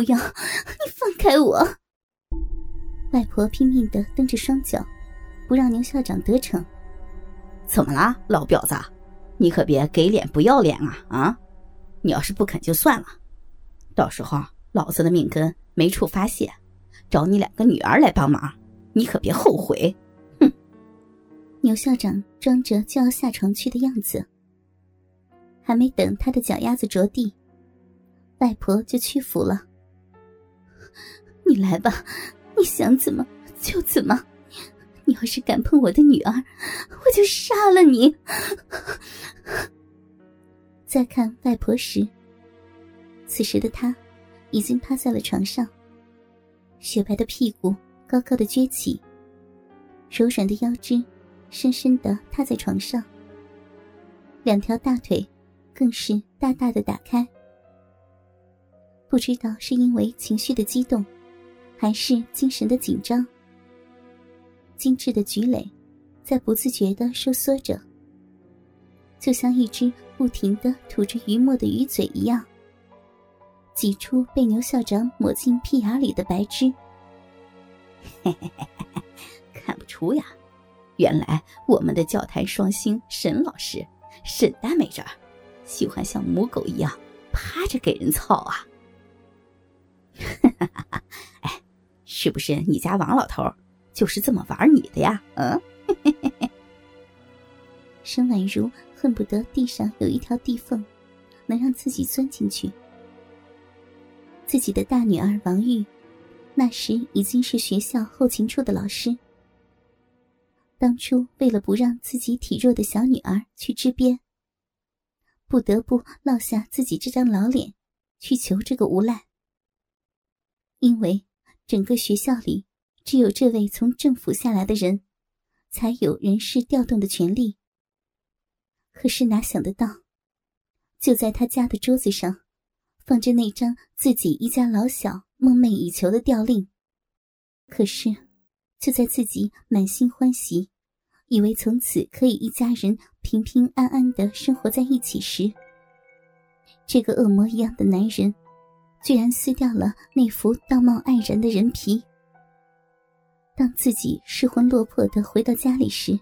不要！你放开我！外婆拼命的蹬着双脚，不让牛校长得逞。怎么了，老婊子？你可别给脸不要脸啊！啊！你要是不肯就算了，到时候老子的命根没处发泄，找你两个女儿来帮忙，你可别后悔！哼！牛校长装着就要下床去的样子，还没等他的脚丫子着地，外婆就屈服了。你来吧，你想怎么就怎么。你要是敢碰我的女儿，我就杀了你。再看外婆时，此时的她已经趴在了床上，雪白的屁股高高的撅起，柔软的腰肢深深的踏在床上，两条大腿更是大大的打开。不知道是因为情绪的激动，还是精神的紧张，精致的菊蕾在不自觉的收缩着。就像一只不停的吐着鱼沫的鱼嘴一样，挤出被牛校长抹进屁眼里的白汁。嘿嘿嘿嘿，看不出呀，原来我们的教坛双星沈老师、沈大美人喜欢像母狗一样趴着给人操啊！哈哈哈哈哎，是不是你家王老头就是这么玩你的呀？嗯，嘿嘿嘿嘿。沈婉如。恨不得地上有一条地缝，能让自己钻进去。自己的大女儿王玉，那时已经是学校后勤处的老师。当初为了不让自己体弱的小女儿去支边，不得不落下自己这张老脸，去求这个无赖。因为整个学校里，只有这位从政府下来的人，才有人事调动的权利。可是哪想得到，就在他家的桌子上，放着那张自己一家老小梦寐以求的调令。可是，就在自己满心欢喜，以为从此可以一家人平平安安的生活在一起时，这个恶魔一样的男人，居然撕掉了那副道貌岸然的人皮。当自己失魂落魄的回到家里时，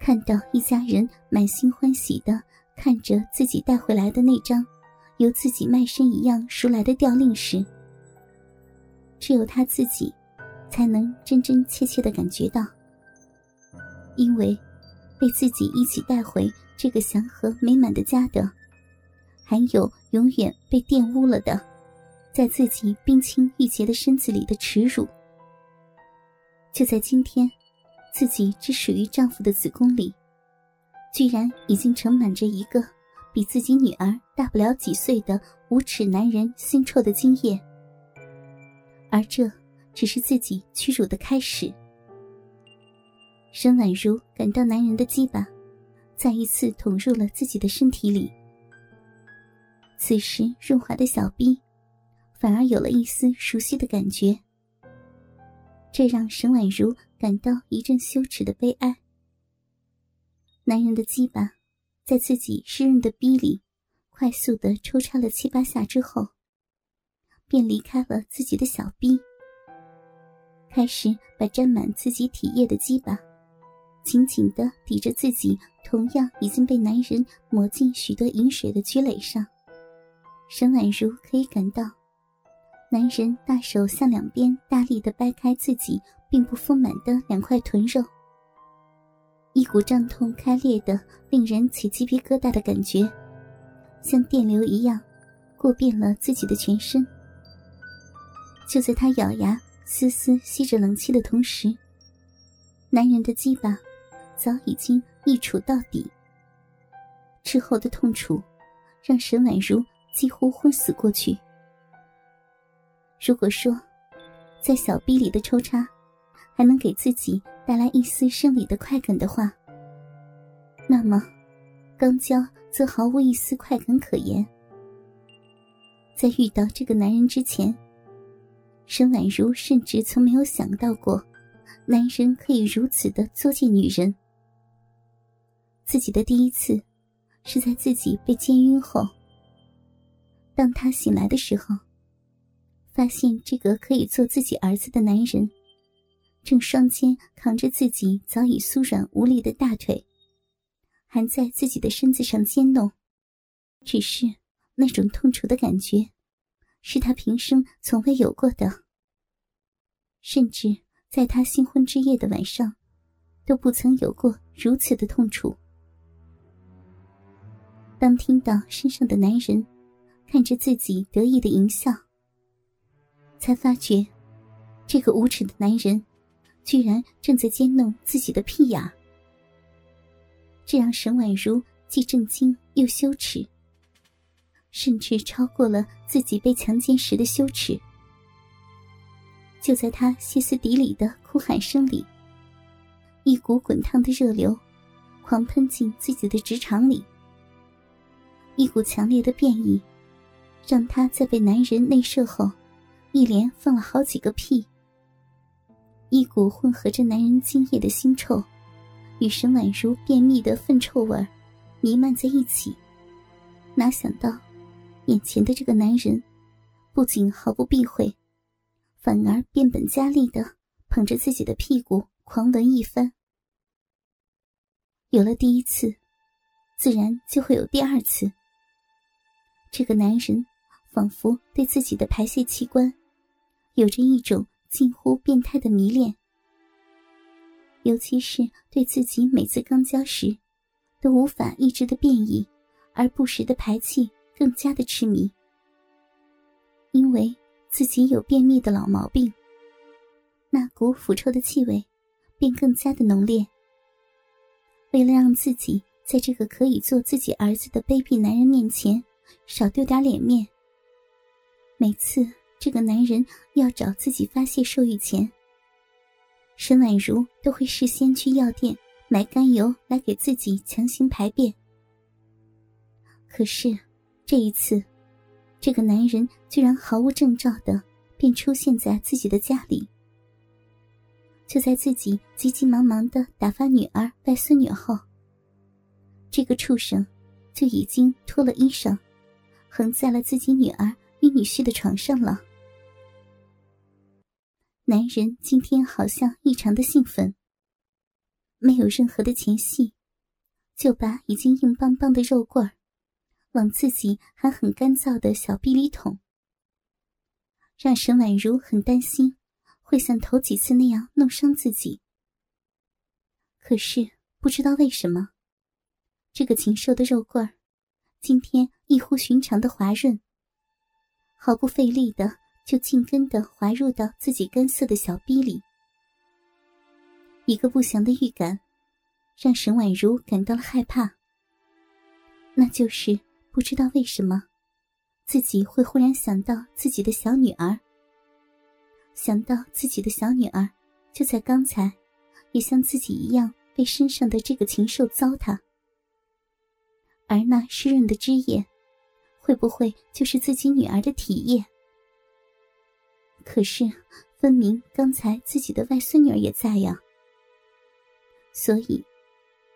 看到一家人满心欢喜的看着自己带回来的那张由自己卖身一样赎来的调令时，只有他自己才能真真切切的感觉到，因为被自己一起带回这个祥和美满的家的，还有永远被玷污了的，在自己冰清玉洁的身子里的耻辱。就在今天。自己只属于丈夫的子宫里，居然已经盛满着一个比自己女儿大不了几岁的无耻男人腥臭的精液，而这只是自己屈辱的开始。沈婉如感到男人的鸡巴再一次捅入了自己的身体里，此时润滑的小臂反而有了一丝熟悉的感觉，这让沈婉如。感到一阵羞耻的悲哀。男人的鸡巴在自己湿润的逼里快速的抽插了七八下之后，便离开了自己的小逼，开始把沾满自己体液的鸡巴紧紧的抵着自己同样已经被男人抹进许多饮水的菊蕾上。沈婉如可以感到，男人大手向两边大力的掰开自己。并不丰满的两块臀肉，一股胀痛开裂的、令人起鸡皮疙瘩的感觉，像电流一样过遍了自己的全身。就在他咬牙丝丝吸着冷气的同时，男人的鸡巴早已经一杵到底。之后的痛楚让沈婉如几乎昏死过去。如果说在小臂里的抽插，还能给自己带来一丝生理的快感的话，那么肛交则毫无一丝快感可言。在遇到这个男人之前，沈婉如甚至从没有想到过，男人可以如此的作践女人。自己的第一次，是在自己被奸晕后。当他醒来的时候，发现这个可以做自己儿子的男人，正双肩扛着自己早已酥软无力的大腿，还在自己的身子上奸弄。只是那种痛楚的感觉，是他平生从未有过的，甚至在他新婚之夜的晚上，都不曾有过如此的痛楚。当听到身上的男人看着自己得意的淫笑，才发觉，这个无耻的男人，居然正在奸弄自己的屁眼这让沈婉如既震惊又羞耻，甚至超过了自己被强奸时的羞耻。就在他歇斯底里的哭喊声里，一股滚烫的热流狂喷进自己的直肠里。一股强烈的变异，让他在被男人内射后，一连放了好几个屁。一股混合着男人精液的腥臭，与沈婉如便秘的粪臭味弥漫在一起。哪想到，眼前的这个男人，不仅毫不避讳，反而变本加厉的捧着自己的屁股狂吻一番。有了第一次，自然就会有第二次。这个男人仿佛对自己的排泄器官有着一种近乎变态的迷恋，尤其是对自己每次刚交时都无法抑制的变异而不时的排气更加的痴迷。因为自己有便秘的老毛病，那股腐臭的气味便更加的浓烈。为了让自己在这个可以做自己儿子的卑鄙男人面前，少丢点脸面。每次这个男人要找自己发泄兽欲前，沈婉如都会事先去药店买甘油来给自己强行排便。可是这一次，这个男人居然毫无征兆的便出现在自己的家里。就在自己急急忙忙的打发女儿、外孙女后，这个畜生就已经脱了衣裳。横在了自己女儿与女婿的床上了。男人今天好像异常的兴奋，没有任何的前戏，就把已经硬邦邦的肉棍儿往自己还很干燥的小臂里捅，让沈婉如很担心会像头几次那样弄伤自己。可是不知道为什么，这个禽兽的肉棍儿。今天异乎寻常的滑润，毫不费力的就紧跟的滑入到自己干涩的小逼里。一个不祥的预感，让沈婉如感到了害怕。那就是不知道为什么，自己会忽然想到自己的小女儿，想到自己的小女儿就在刚才，也像自己一样被身上的这个禽兽糟蹋。而那湿润的汁液，会不会就是自己女儿的体液？可是，分明刚才自己的外孙女儿也在呀。所以，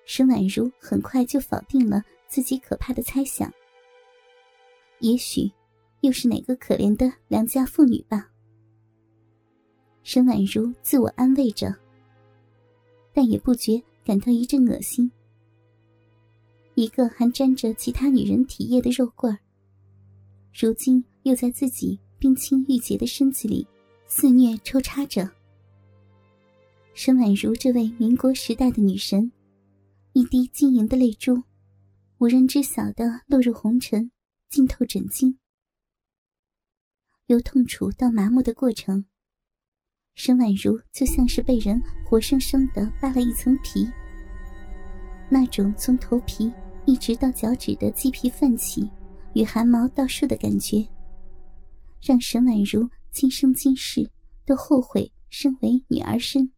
沈婉如很快就否定了自己可怕的猜想。也许，又是哪个可怜的良家妇女吧。沈婉如自我安慰着，但也不觉感到一阵恶心。一个还沾着其他女人体液的肉棍儿，如今又在自己冰清玉洁的身子里肆虐抽插着。沈婉如这位民国时代的女神，一滴晶莹的泪珠，无人知晓的落入红尘，浸透枕巾。由痛楚到麻木的过程，沈婉如就像是被人活生生的扒了一层皮，那种从头皮。一直到脚趾的鸡皮泛起，与汗毛倒竖的感觉，让沈婉如今生今世都后悔身为女儿身。